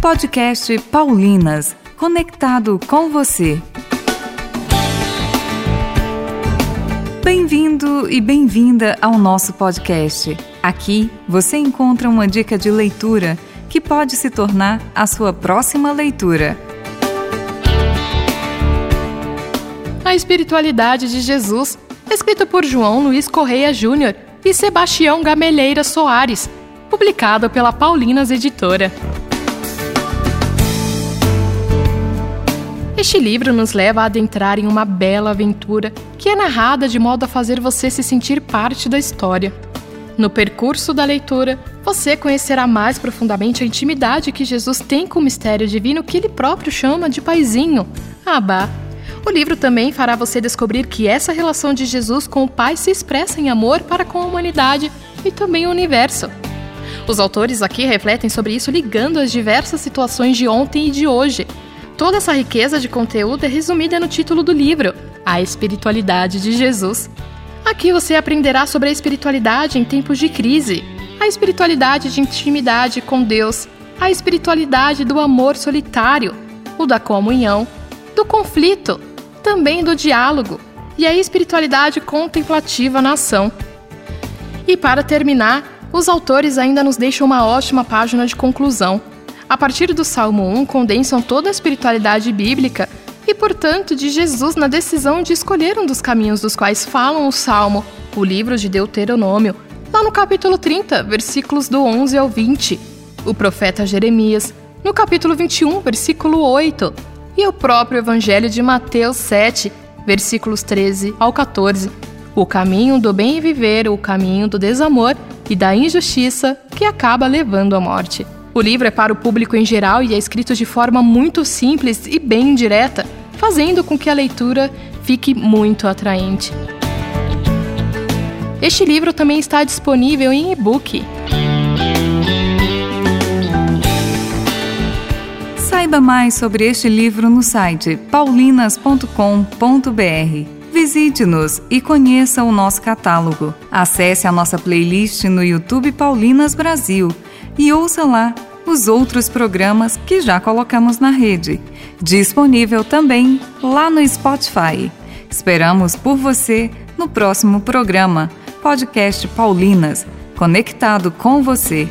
Podcast Paulinas, conectado com você. Bem-vindo e bem-vinda ao nosso podcast. Aqui você encontra uma dica de leitura que pode se tornar a sua próxima leitura. A Espiritualidade de Jesus, escrito por João Luiz Correia Júnior e Sebastião Gameleira Soares, publicado pela Paulinas Editora. Este livro nos leva a adentrar em uma bela aventura que é narrada de modo a fazer você se sentir parte da história. No percurso da leitura, você conhecerá mais profundamente a intimidade que Jesus tem com o mistério divino que ele próprio chama de Paizinho, Abá. O livro também fará você descobrir que essa relação de Jesus com o Pai se expressa em amor para com a humanidade e também o universo. Os autores aqui refletem sobre isso ligando as diversas situações de ontem e de hoje, Toda essa riqueza de conteúdo é resumida no título do livro, A Espiritualidade de Jesus. Aqui você aprenderá sobre a espiritualidade em tempos de crise, a espiritualidade de intimidade com Deus, a espiritualidade do amor solitário, o da comunhão, do conflito, também do diálogo e a espiritualidade contemplativa na ação. E para terminar, os autores ainda nos deixam uma ótima página de conclusão a partir do Salmo 1, condensam toda a espiritualidade bíblica e, portanto, de Jesus na decisão de escolher um dos caminhos dos quais falam o Salmo, o livro de Deuteronômio, lá no capítulo 30, versículos do 11 ao 20, o profeta Jeremias, no capítulo 21, versículo 8, e o próprio Evangelho de Mateus 7, versículos 13 ao 14, o caminho do bem viver, o caminho do desamor e da injustiça que acaba levando à morte. O livro é para o público em geral e é escrito de forma muito simples e bem direta, fazendo com que a leitura fique muito atraente. Este livro também está disponível em e-book. Saiba mais sobre este livro no site paulinas.com.br. Visite-nos e conheça o nosso catálogo. Acesse a nossa playlist no YouTube Paulinas Brasil e ouça lá os outros programas que já colocamos na rede. Disponível também lá no Spotify. Esperamos por você no próximo programa, Podcast Paulinas, conectado com você.